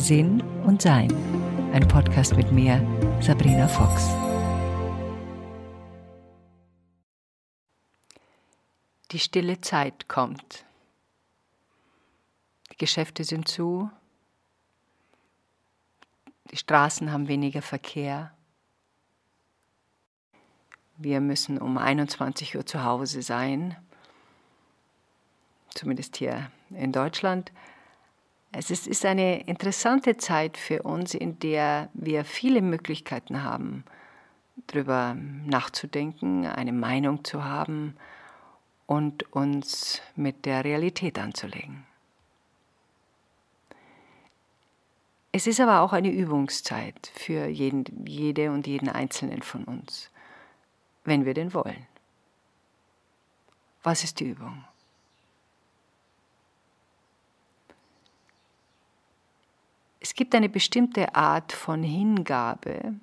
Sinn und Sein. Ein Podcast mit mir, Sabrina Fox. Die stille Zeit kommt. Die Geschäfte sind zu. Die Straßen haben weniger Verkehr. Wir müssen um 21 Uhr zu Hause sein, zumindest hier in Deutschland. Es ist, ist eine interessante Zeit für uns, in der wir viele Möglichkeiten haben, darüber nachzudenken, eine Meinung zu haben und uns mit der Realität anzulegen. Es ist aber auch eine Übungszeit für jeden, jede und jeden Einzelnen von uns wenn wir denn wollen. Was ist die Übung? Gibt eine bestimmte Art von Hingabe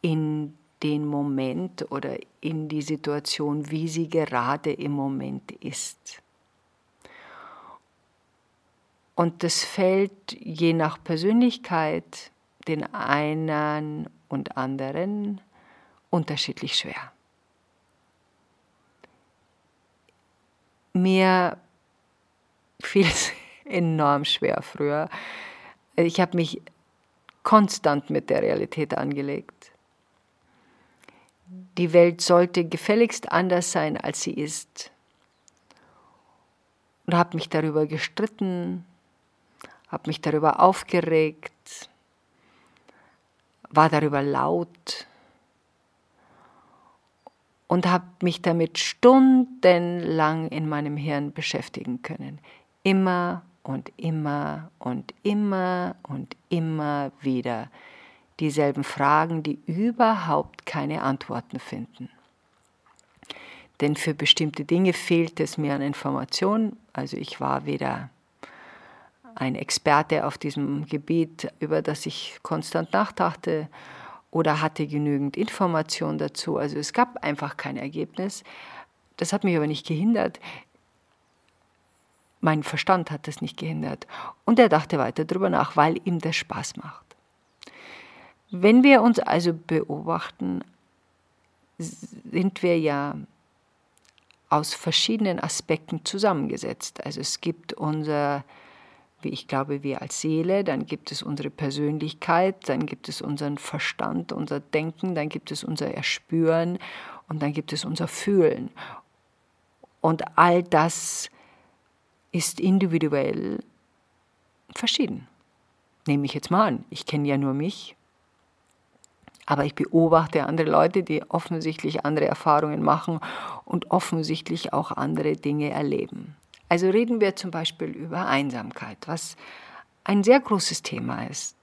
in den Moment oder in die Situation, wie sie gerade im Moment ist. Und das fällt je nach Persönlichkeit den einen und anderen unterschiedlich schwer. Mir fiel es enorm schwer früher. Ich habe mich konstant mit der Realität angelegt. Die Welt sollte gefälligst anders sein, als sie ist. Und habe mich darüber gestritten, habe mich darüber aufgeregt, war darüber laut und habe mich damit stundenlang in meinem Hirn beschäftigen können. Immer und immer und immer und immer wieder dieselben Fragen, die überhaupt keine Antworten finden. Denn für bestimmte Dinge fehlt es mir an Informationen. Also ich war weder ein Experte auf diesem Gebiet, über das ich konstant nachdachte, oder hatte genügend Information dazu. Also es gab einfach kein Ergebnis. Das hat mich aber nicht gehindert. Mein Verstand hat das nicht gehindert. Und er dachte weiter darüber nach, weil ihm das Spaß macht. Wenn wir uns also beobachten, sind wir ja aus verschiedenen Aspekten zusammengesetzt. Also es gibt unser wie ich glaube, wir als Seele, dann gibt es unsere Persönlichkeit, dann gibt es unseren Verstand, unser Denken, dann gibt es unser Erspüren und dann gibt es unser Fühlen. Und all das ist individuell verschieden. Nehme ich jetzt mal an. Ich kenne ja nur mich, aber ich beobachte andere Leute, die offensichtlich andere Erfahrungen machen und offensichtlich auch andere Dinge erleben. Also reden wir zum Beispiel über Einsamkeit, was ein sehr großes Thema ist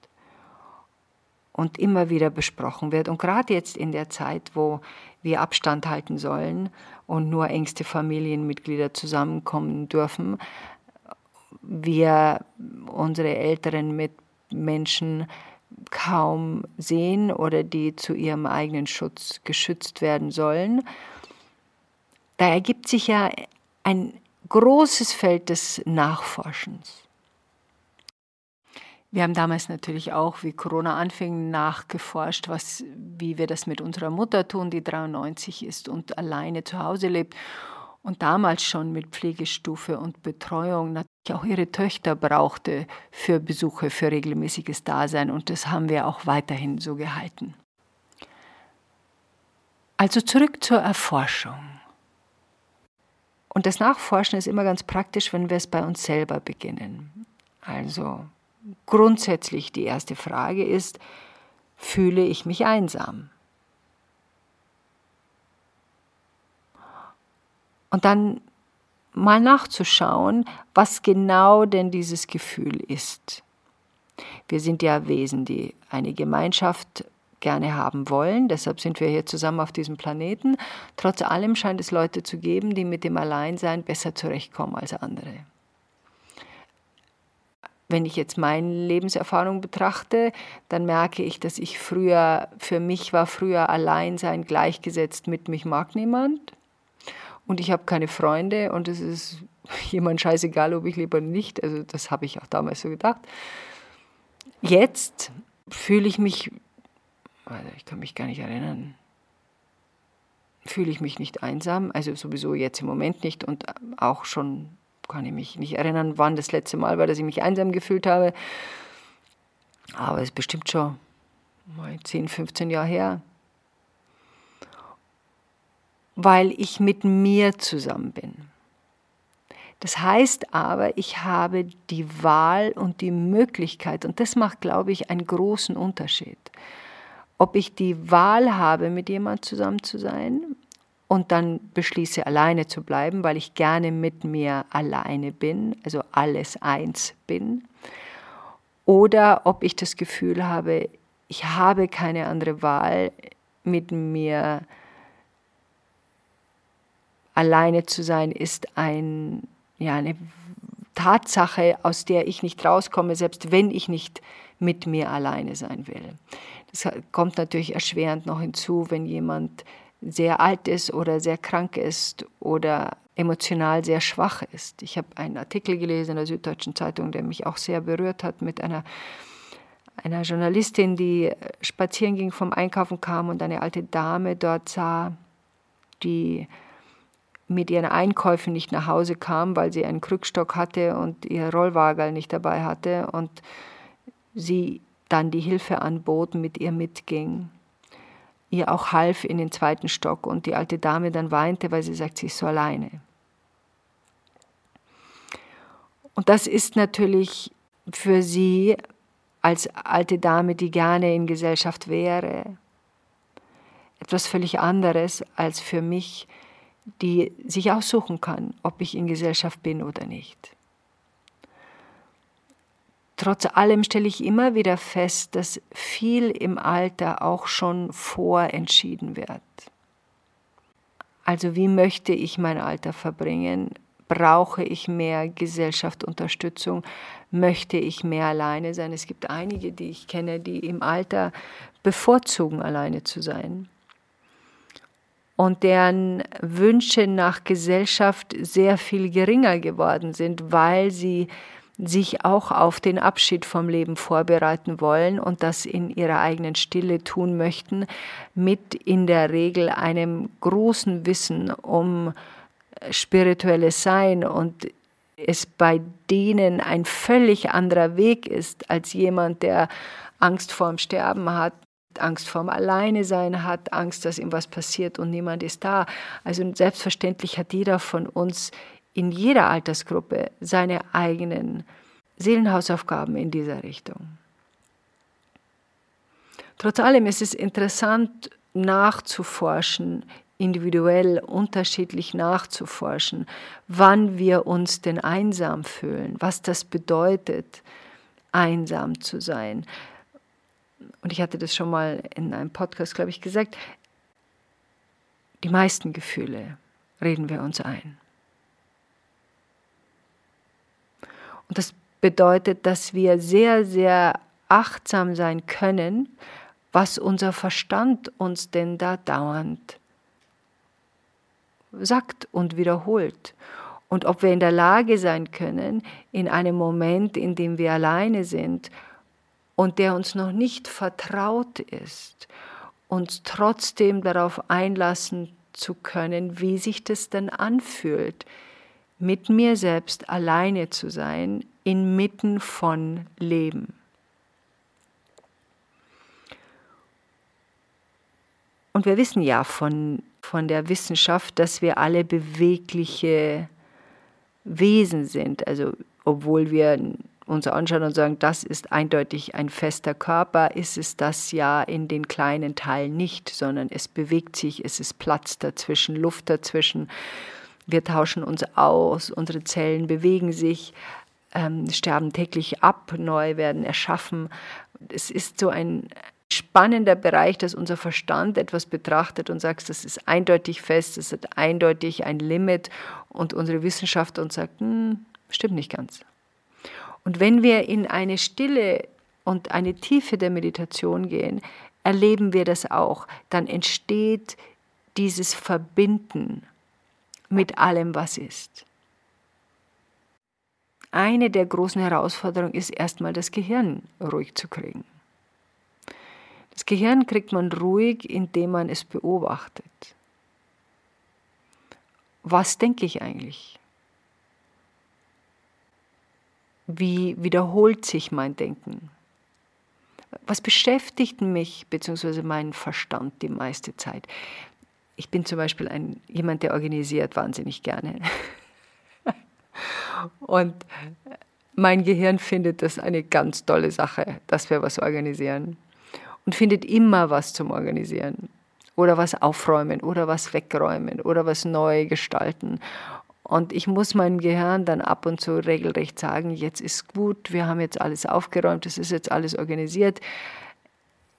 und immer wieder besprochen wird. Und gerade jetzt in der Zeit, wo wir Abstand halten sollen und nur engste Familienmitglieder zusammenkommen dürfen, wir unsere Älteren mit Menschen kaum sehen oder die zu ihrem eigenen Schutz geschützt werden sollen. Da ergibt sich ja ein großes Feld des Nachforschens. Wir haben damals natürlich auch, wie Corona anfing, nachgeforscht, was, wie wir das mit unserer Mutter tun, die 93 ist und alleine zu Hause lebt und damals schon mit Pflegestufe und Betreuung natürlich auch ihre Töchter brauchte für Besuche, für regelmäßiges Dasein und das haben wir auch weiterhin so gehalten. Also zurück zur Erforschung. Und das Nachforschen ist immer ganz praktisch, wenn wir es bei uns selber beginnen. Also grundsätzlich die erste Frage ist, fühle ich mich einsam? Und dann mal nachzuschauen, was genau denn dieses Gefühl ist. Wir sind ja Wesen, die eine Gemeinschaft gerne haben wollen. Deshalb sind wir hier zusammen auf diesem Planeten. Trotz allem scheint es Leute zu geben, die mit dem Alleinsein besser zurechtkommen als andere. Wenn ich jetzt meine Lebenserfahrung betrachte, dann merke ich, dass ich früher, für mich war früher Alleinsein gleichgesetzt mit mich mag niemand. Und ich habe keine Freunde und es ist jemand scheißegal, ob ich lieber nicht. Also das habe ich auch damals so gedacht. Jetzt fühle ich mich, also ich kann mich gar nicht erinnern, fühle ich mich nicht einsam, also sowieso jetzt im Moment nicht und auch schon kann ich mich nicht erinnern, wann das letzte Mal war, dass ich mich einsam gefühlt habe. Aber es ist bestimmt schon mal 10, 15 Jahre her. Weil ich mit mir zusammen bin. Das heißt aber, ich habe die Wahl und die Möglichkeit, und das macht, glaube ich, einen großen Unterschied. Ob ich die Wahl habe, mit jemand zusammen zu sein und dann beschließe, alleine zu bleiben, weil ich gerne mit mir alleine bin, also alles eins bin, oder ob ich das Gefühl habe, ich habe keine andere Wahl, mit mir alleine zu sein, ist ein ja, eine Tatsache, aus der ich nicht rauskomme, selbst wenn ich nicht mit mir alleine sein will. Das kommt natürlich erschwerend noch hinzu, wenn jemand sehr alt ist oder sehr krank ist oder emotional sehr schwach ist. Ich habe einen Artikel gelesen in der Süddeutschen Zeitung, der mich auch sehr berührt hat, mit einer, einer Journalistin, die spazieren ging, vom Einkaufen kam und eine alte Dame dort sah, die mit ihren Einkäufen nicht nach Hause kam, weil sie einen Krückstock hatte und ihr Rollwagen nicht dabei hatte und sie dann die Hilfe anbot, mit ihr mitging, ihr auch half in den zweiten Stock und die alte Dame dann weinte, weil sie sagt, sie ist so alleine. Und das ist natürlich für sie als alte Dame, die gerne in Gesellschaft wäre, etwas völlig anderes als für mich, die sich aussuchen kann, ob ich in Gesellschaft bin oder nicht. Trotz allem stelle ich immer wieder fest, dass viel im Alter auch schon vorentschieden wird. Also wie möchte ich mein Alter verbringen? Brauche ich mehr Gesellschaft, Unterstützung? Möchte ich mehr alleine sein? Es gibt einige, die ich kenne, die im Alter bevorzugen, alleine zu sein und deren Wünsche nach Gesellschaft sehr viel geringer geworden sind, weil sie sich auch auf den Abschied vom Leben vorbereiten wollen und das in ihrer eigenen Stille tun möchten, mit in der Regel einem großen Wissen um spirituelles Sein und es bei denen ein völlig anderer Weg ist als jemand, der Angst vorm Sterben hat, Angst vorm Alleine sein hat, Angst, dass ihm was passiert und niemand ist da. Also selbstverständlich hat jeder von uns in jeder Altersgruppe seine eigenen Seelenhausaufgaben in dieser Richtung. Trotz allem ist es interessant nachzuforschen, individuell unterschiedlich nachzuforschen, wann wir uns denn einsam fühlen, was das bedeutet, einsam zu sein und ich hatte das schon mal in einem Podcast, glaube ich, gesagt, die meisten Gefühle reden wir uns ein. Und das bedeutet, dass wir sehr, sehr achtsam sein können, was unser Verstand uns denn da dauernd sagt und wiederholt. Und ob wir in der Lage sein können, in einem Moment, in dem wir alleine sind, und der uns noch nicht vertraut ist, uns trotzdem darauf einlassen zu können, wie sich das denn anfühlt, mit mir selbst alleine zu sein, inmitten von Leben. Und wir wissen ja von, von der Wissenschaft, dass wir alle bewegliche Wesen sind. Also obwohl wir uns anschauen und sagen, das ist eindeutig ein fester Körper, ist es das ja in den kleinen Teilen nicht, sondern es bewegt sich, es ist Platz dazwischen, Luft dazwischen. Wir tauschen uns aus, unsere Zellen bewegen sich, ähm, sterben täglich ab, neu werden erschaffen. Es ist so ein spannender Bereich, dass unser Verstand etwas betrachtet und sagt, das ist eindeutig fest, das hat eindeutig ein Limit und unsere Wissenschaft uns sagt, hm, stimmt nicht ganz. Und wenn wir in eine Stille und eine Tiefe der Meditation gehen, erleben wir das auch. Dann entsteht dieses Verbinden mit allem, was ist. eine der großen Herausforderungen ist erstmal das Gehirn ruhig zu kriegen. Das Gehirn kriegt man ruhig, indem man es beobachtet. Was denke ich eigentlich? Wie wiederholt sich mein Denken? Was beschäftigt mich bzw. meinen Verstand die meiste Zeit? Ich bin zum Beispiel ein, jemand, der organisiert wahnsinnig gerne. Und mein Gehirn findet das eine ganz tolle Sache, dass wir was organisieren. Und findet immer was zum Organisieren. Oder was aufräumen oder was wegräumen oder was neu gestalten. Und ich muss meinem Gehirn dann ab und zu regelrecht sagen, jetzt ist gut, wir haben jetzt alles aufgeräumt, es ist jetzt alles organisiert.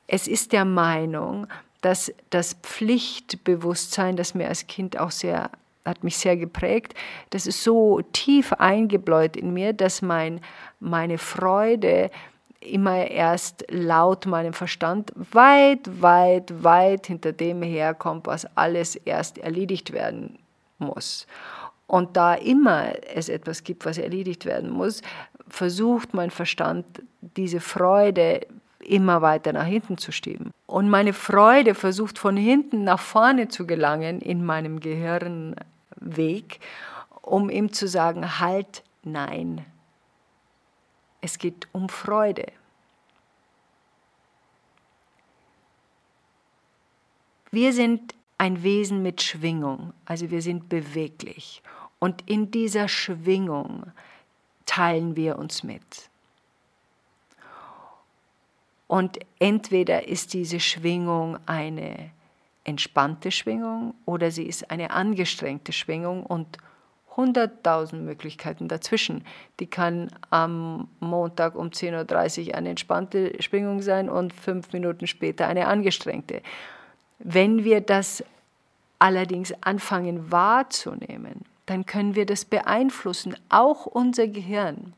Es ist der Meinung, dass das Pflichtbewusstsein, das mir als Kind auch sehr hat mich sehr geprägt. Das ist so tief eingebläut in mir, dass mein, meine Freude immer erst laut meinem Verstand weit, weit, weit hinter dem herkommt, was alles erst erledigt werden muss. Und da immer es etwas gibt, was erledigt werden muss, versucht mein Verstand diese Freude immer weiter nach hinten zu schieben. Und meine Freude versucht von hinten nach vorne zu gelangen in meinem Gehirnweg, um ihm zu sagen, halt, nein. Es geht um Freude. Wir sind ein Wesen mit Schwingung, also wir sind beweglich. Und in dieser Schwingung teilen wir uns mit. Und entweder ist diese Schwingung eine entspannte Schwingung oder sie ist eine angestrengte Schwingung und hunderttausend Möglichkeiten dazwischen. Die kann am Montag um 10.30 Uhr eine entspannte Schwingung sein und fünf Minuten später eine angestrengte. Wenn wir das allerdings anfangen wahrzunehmen, dann können wir das beeinflussen, auch unser Gehirn.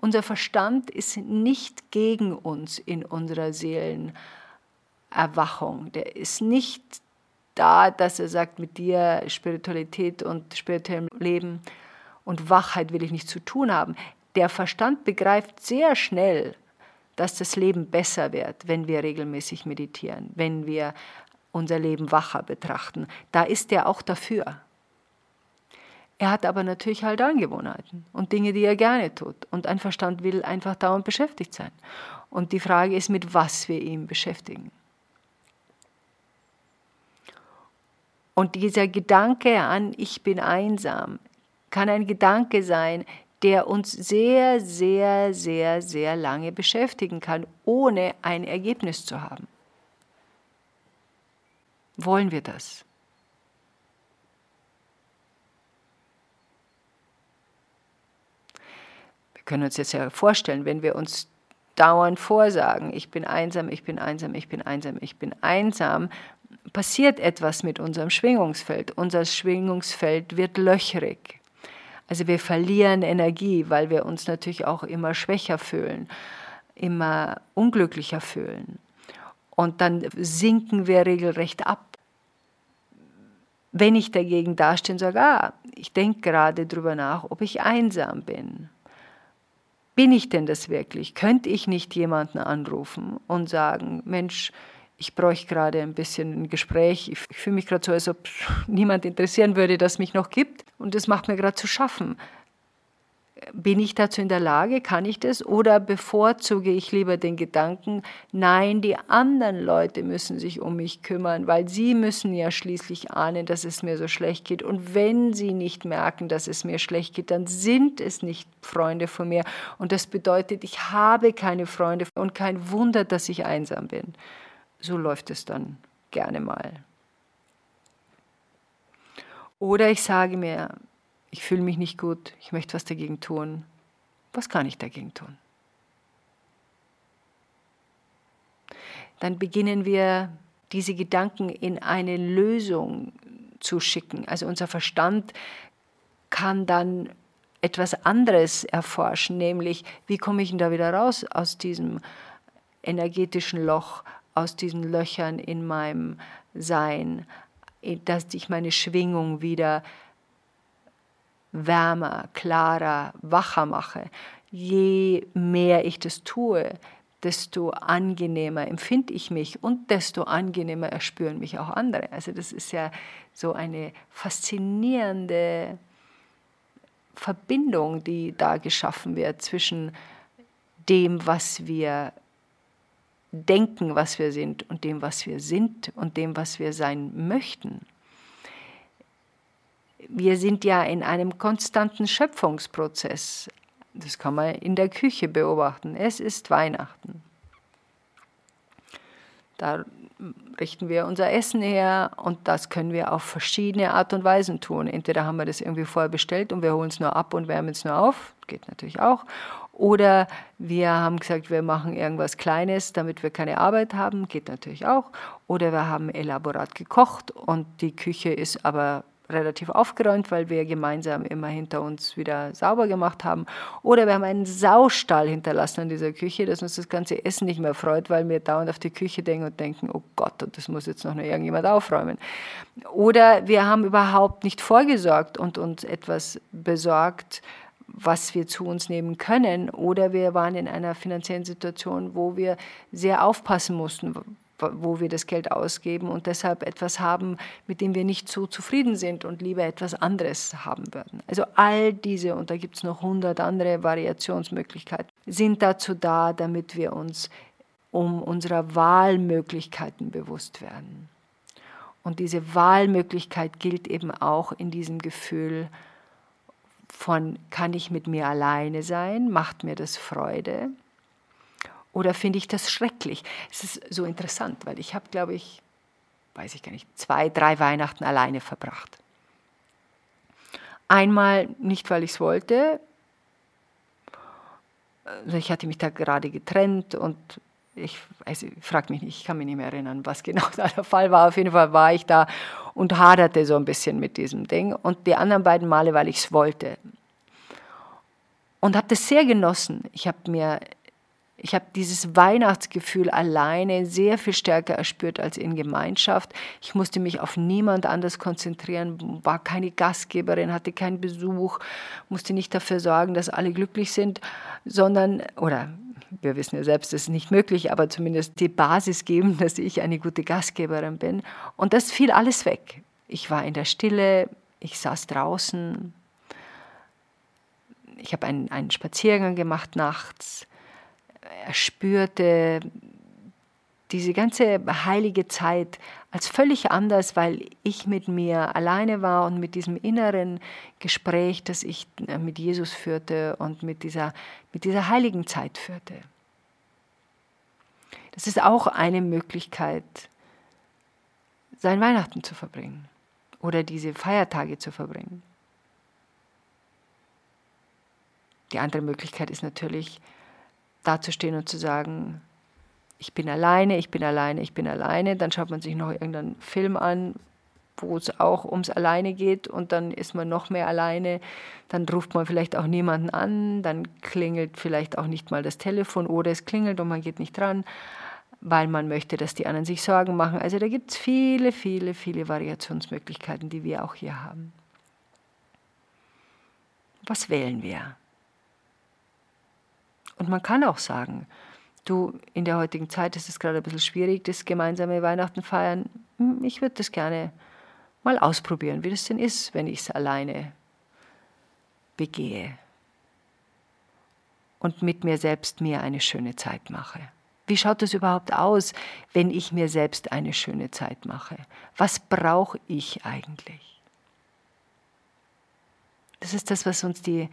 Unser Verstand ist nicht gegen uns in unserer Seelenerwachung. Der ist nicht da, dass er sagt, mit dir Spiritualität und spirituellem Leben und Wachheit will ich nichts zu tun haben. Der Verstand begreift sehr schnell, dass das Leben besser wird, wenn wir regelmäßig meditieren, wenn wir unser Leben wacher betrachten. Da ist er auch dafür. Er hat aber natürlich halt Angewohnheiten und Dinge, die er gerne tut. Und ein Verstand will einfach dauernd beschäftigt sein. Und die Frage ist, mit was wir ihn beschäftigen. Und dieser Gedanke an, ich bin einsam, kann ein Gedanke sein, der uns sehr, sehr, sehr, sehr lange beschäftigen kann, ohne ein Ergebnis zu haben. Wollen wir das? Können uns jetzt ja vorstellen, wenn wir uns dauernd vorsagen, ich bin einsam, ich bin einsam, ich bin einsam, ich bin einsam, passiert etwas mit unserem Schwingungsfeld. Unser Schwingungsfeld wird löchrig. Also wir verlieren Energie, weil wir uns natürlich auch immer schwächer fühlen, immer unglücklicher fühlen. Und dann sinken wir regelrecht ab. Wenn ich dagegen dastehe und sage, ah, ich denke gerade darüber nach, ob ich einsam bin, bin ich denn das wirklich? Könnte ich nicht jemanden anrufen und sagen, Mensch, ich bräuchte gerade ein bisschen ein Gespräch. Ich, fühle mich gerade so, als ob niemand interessieren würde, dass mich noch gibt. Und das macht mir gerade zu schaffen bin ich dazu in der Lage, kann ich das? Oder bevorzuge ich lieber den Gedanken, nein, die anderen Leute müssen sich um mich kümmern, weil sie müssen ja schließlich ahnen, dass es mir so schlecht geht. Und wenn sie nicht merken, dass es mir schlecht geht, dann sind es nicht Freunde von mir. Und das bedeutet, ich habe keine Freunde und kein Wunder, dass ich einsam bin. So läuft es dann gerne mal. Oder ich sage mir, ich fühle mich nicht gut, ich möchte was dagegen tun. Was kann ich dagegen tun? Dann beginnen wir diese Gedanken in eine Lösung zu schicken. Also unser Verstand kann dann etwas anderes erforschen, nämlich wie komme ich denn da wieder raus aus diesem energetischen Loch, aus diesen Löchern in meinem Sein, dass ich meine Schwingung wieder wärmer, klarer, wacher mache, je mehr ich das tue, desto angenehmer empfinde ich mich und desto angenehmer erspüren mich auch andere. Also das ist ja so eine faszinierende Verbindung, die da geschaffen wird zwischen dem, was wir denken, was wir sind und dem, was wir sind und dem, was wir sein möchten. Wir sind ja in einem konstanten Schöpfungsprozess. Das kann man in der Küche beobachten. Es ist Weihnachten. Da richten wir unser Essen her und das können wir auf verschiedene Art und Weisen tun. Entweder haben wir das irgendwie vorher bestellt und wir holen es nur ab und wärmen es nur auf, geht natürlich auch. Oder wir haben gesagt, wir machen irgendwas Kleines, damit wir keine Arbeit haben, geht natürlich auch. Oder wir haben elaborat gekocht und die Küche ist aber relativ aufgeräumt, weil wir gemeinsam immer hinter uns wieder sauber gemacht haben. Oder wir haben einen Saustall hinterlassen in dieser Küche, dass uns das ganze Essen nicht mehr freut, weil wir dauernd auf die Küche denken und denken, oh Gott, und das muss jetzt noch irgendjemand aufräumen. Oder wir haben überhaupt nicht vorgesorgt und uns etwas besorgt, was wir zu uns nehmen können. Oder wir waren in einer finanziellen Situation, wo wir sehr aufpassen mussten, wo wir das Geld ausgeben und deshalb etwas haben, mit dem wir nicht so zufrieden sind und lieber etwas anderes haben würden. Also all diese, und da gibt es noch hundert andere Variationsmöglichkeiten, sind dazu da, damit wir uns um unserer Wahlmöglichkeiten bewusst werden. Und diese Wahlmöglichkeit gilt eben auch in diesem Gefühl von, kann ich mit mir alleine sein, macht mir das Freude? Oder finde ich das schrecklich? Es ist so interessant, weil ich habe, glaube ich, weiß ich gar nicht, zwei, drei Weihnachten alleine verbracht. Einmal nicht, weil ich es wollte. Also ich hatte mich da gerade getrennt und ich, also frage mich nicht, ich kann mich nicht mehr erinnern, was genau da der Fall war. Auf jeden Fall war ich da und haderte so ein bisschen mit diesem Ding. Und die anderen beiden Male, weil ich es wollte. Und habe das sehr genossen. Ich habe mir ich habe dieses Weihnachtsgefühl alleine sehr viel stärker erspürt als in Gemeinschaft. Ich musste mich auf niemand anders konzentrieren, war keine Gastgeberin, hatte keinen Besuch, musste nicht dafür sorgen, dass alle glücklich sind, sondern, oder wir wissen ja selbst, das ist nicht möglich, aber zumindest die Basis geben, dass ich eine gute Gastgeberin bin. Und das fiel alles weg. Ich war in der Stille, ich saß draußen, ich habe einen, einen Spaziergang gemacht nachts er spürte diese ganze heilige Zeit als völlig anders, weil ich mit mir alleine war und mit diesem inneren Gespräch, das ich äh, mit Jesus führte und mit dieser, mit dieser heiligen Zeit führte. Das ist auch eine Möglichkeit, sein Weihnachten zu verbringen oder diese Feiertage zu verbringen. Die andere Möglichkeit ist natürlich, dazustehen und zu sagen, ich bin alleine, ich bin alleine, ich bin alleine. Dann schaut man sich noch irgendeinen Film an, wo es auch ums Alleine geht und dann ist man noch mehr alleine. Dann ruft man vielleicht auch niemanden an, dann klingelt vielleicht auch nicht mal das Telefon oder es klingelt und man geht nicht dran, weil man möchte, dass die anderen sich Sorgen machen. Also da gibt es viele, viele, viele Variationsmöglichkeiten, die wir auch hier haben. Was wählen wir? Und man kann auch sagen, du, in der heutigen Zeit ist es gerade ein bisschen schwierig, das gemeinsame Weihnachten feiern. Hm, ich würde das gerne mal ausprobieren, wie das denn ist, wenn ich es alleine begehe und mit mir selbst mir eine schöne Zeit mache. Wie schaut es überhaupt aus, wenn ich mir selbst eine schöne Zeit mache? Was brauche ich eigentlich? Das ist das, was uns die,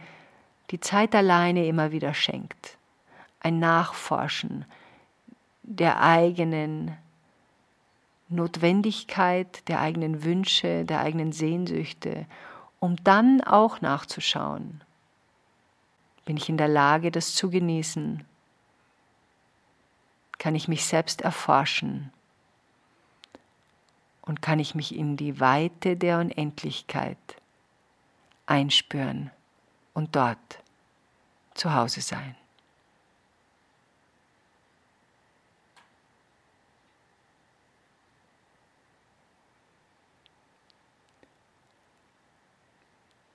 die Zeit alleine immer wieder schenkt ein Nachforschen der eigenen Notwendigkeit, der eigenen Wünsche, der eigenen Sehnsüchte, um dann auch nachzuschauen. Bin ich in der Lage, das zu genießen? Kann ich mich selbst erforschen? Und kann ich mich in die Weite der Unendlichkeit einspüren und dort zu Hause sein?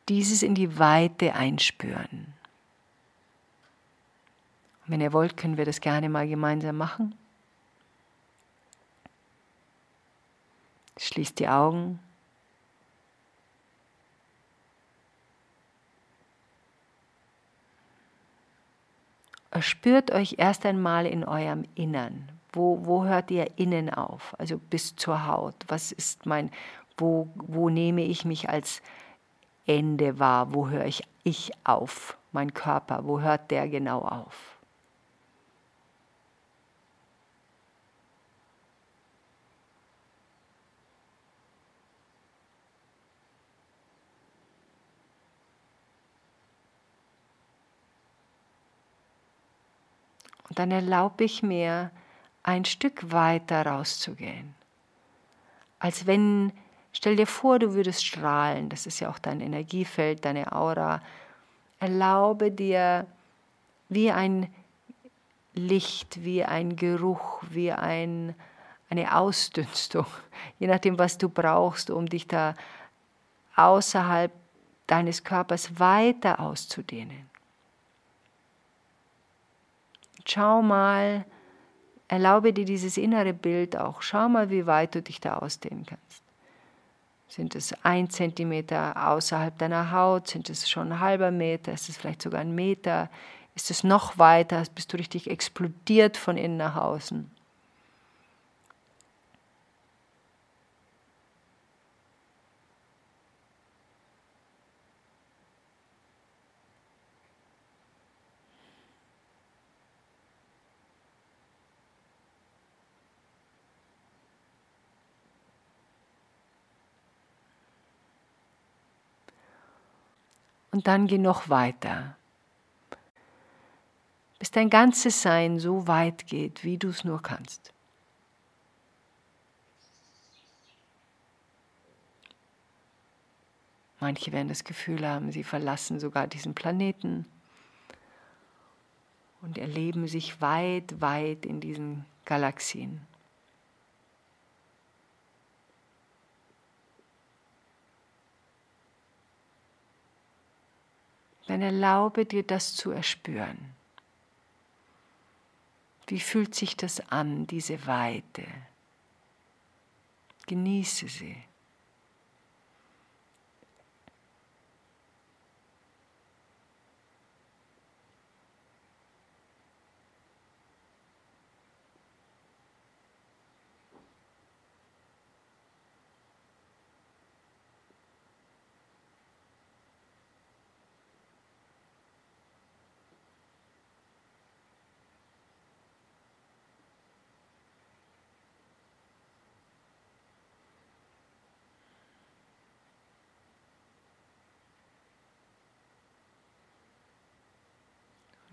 Dieses in die Weite einspüren. Und wenn ihr wollt, können wir das gerne mal gemeinsam machen. Schließt die Augen. Spürt euch erst einmal in eurem Innern. Wo, wo hört ihr innen auf? Also bis zur Haut. Was ist mein, wo, wo nehme ich mich als Ende wahr? Wo höre ich ich auf? Mein Körper, wo hört der genau auf? Und dann erlaube ich mir, ein Stück weiter rauszugehen. Als wenn, stell dir vor, du würdest strahlen, das ist ja auch dein Energiefeld, deine Aura. Erlaube dir, wie ein Licht, wie ein Geruch, wie ein, eine Ausdünstung, je nachdem, was du brauchst, um dich da außerhalb deines Körpers weiter auszudehnen. Schau mal, erlaube dir dieses innere Bild auch. Schau mal, wie weit du dich da ausdehnen kannst. Sind es ein Zentimeter außerhalb deiner Haut? Sind es schon ein halber Meter? Ist es vielleicht sogar ein Meter? Ist es noch weiter? Bist du richtig explodiert von innen nach außen? Und dann geh noch weiter, bis dein ganzes Sein so weit geht, wie du es nur kannst. Manche werden das Gefühl haben, sie verlassen sogar diesen Planeten und erleben sich weit, weit in diesen Galaxien. Dann erlaube dir das zu erspüren. Wie fühlt sich das an, diese Weite? Genieße sie.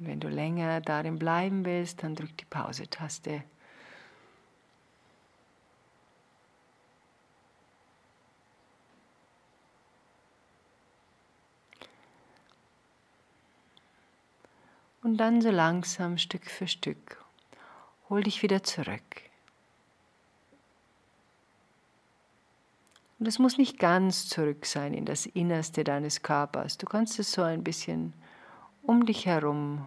Und wenn du länger darin bleiben willst, dann drück die Pause-Taste. Und dann so langsam Stück für Stück hol dich wieder zurück. Und es muss nicht ganz zurück sein in das Innerste deines Körpers. Du kannst es so ein bisschen um dich herum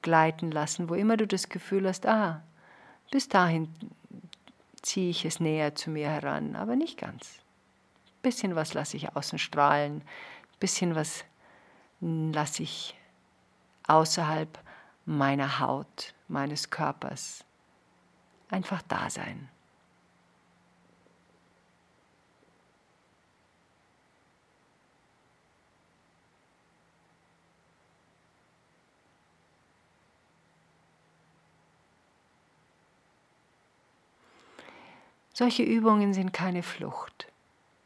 gleiten lassen, wo immer du das Gefühl hast, ah, bis dahin ziehe ich es näher zu mir heran, aber nicht ganz. Ein bisschen was lasse ich außen strahlen, ein bisschen was lasse ich außerhalb meiner Haut, meines Körpers einfach da sein. Solche Übungen sind keine Flucht.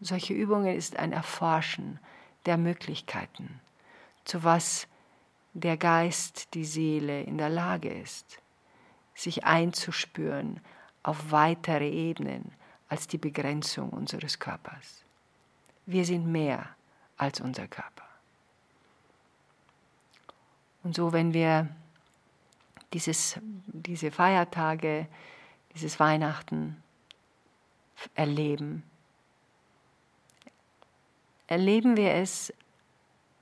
Solche Übungen ist ein Erforschen der Möglichkeiten, zu was der Geist, die Seele in der Lage ist, sich einzuspüren auf weitere Ebenen als die Begrenzung unseres Körpers. Wir sind mehr als unser Körper. Und so, wenn wir dieses, diese Feiertage, dieses Weihnachten erleben. Erleben wir es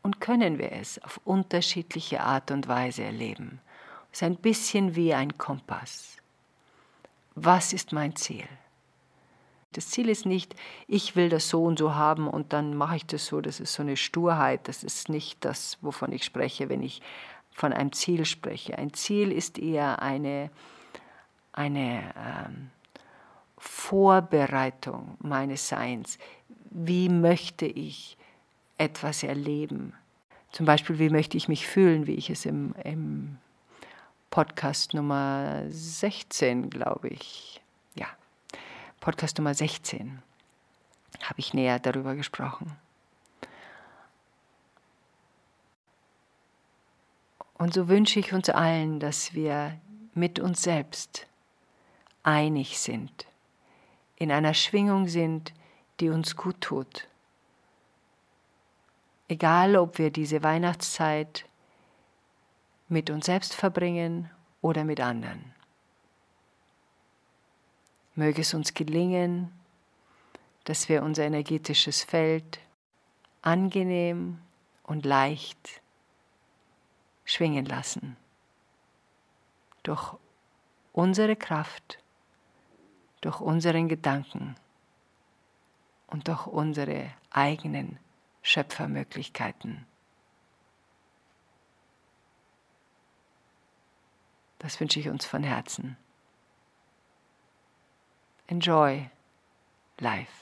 und können wir es auf unterschiedliche Art und Weise erleben. Es ist ein bisschen wie ein Kompass. Was ist mein Ziel? Das Ziel ist nicht, ich will das so und so haben und dann mache ich das so. Das ist so eine Sturheit. Das ist nicht das, wovon ich spreche, wenn ich von einem Ziel spreche. Ein Ziel ist eher eine, eine ähm, Vorbereitung meines Seins. Wie möchte ich etwas erleben? Zum Beispiel, wie möchte ich mich fühlen, wie ich es im, im Podcast Nummer 16, glaube ich, ja, Podcast Nummer 16 habe ich näher darüber gesprochen. Und so wünsche ich uns allen, dass wir mit uns selbst einig sind, in einer Schwingung sind, die uns gut tut. Egal, ob wir diese Weihnachtszeit mit uns selbst verbringen oder mit anderen. Möge es uns gelingen, dass wir unser energetisches Feld angenehm und leicht schwingen lassen. Durch unsere Kraft, durch unseren Gedanken und durch unsere eigenen Schöpfermöglichkeiten. Das wünsche ich uns von Herzen. Enjoy life.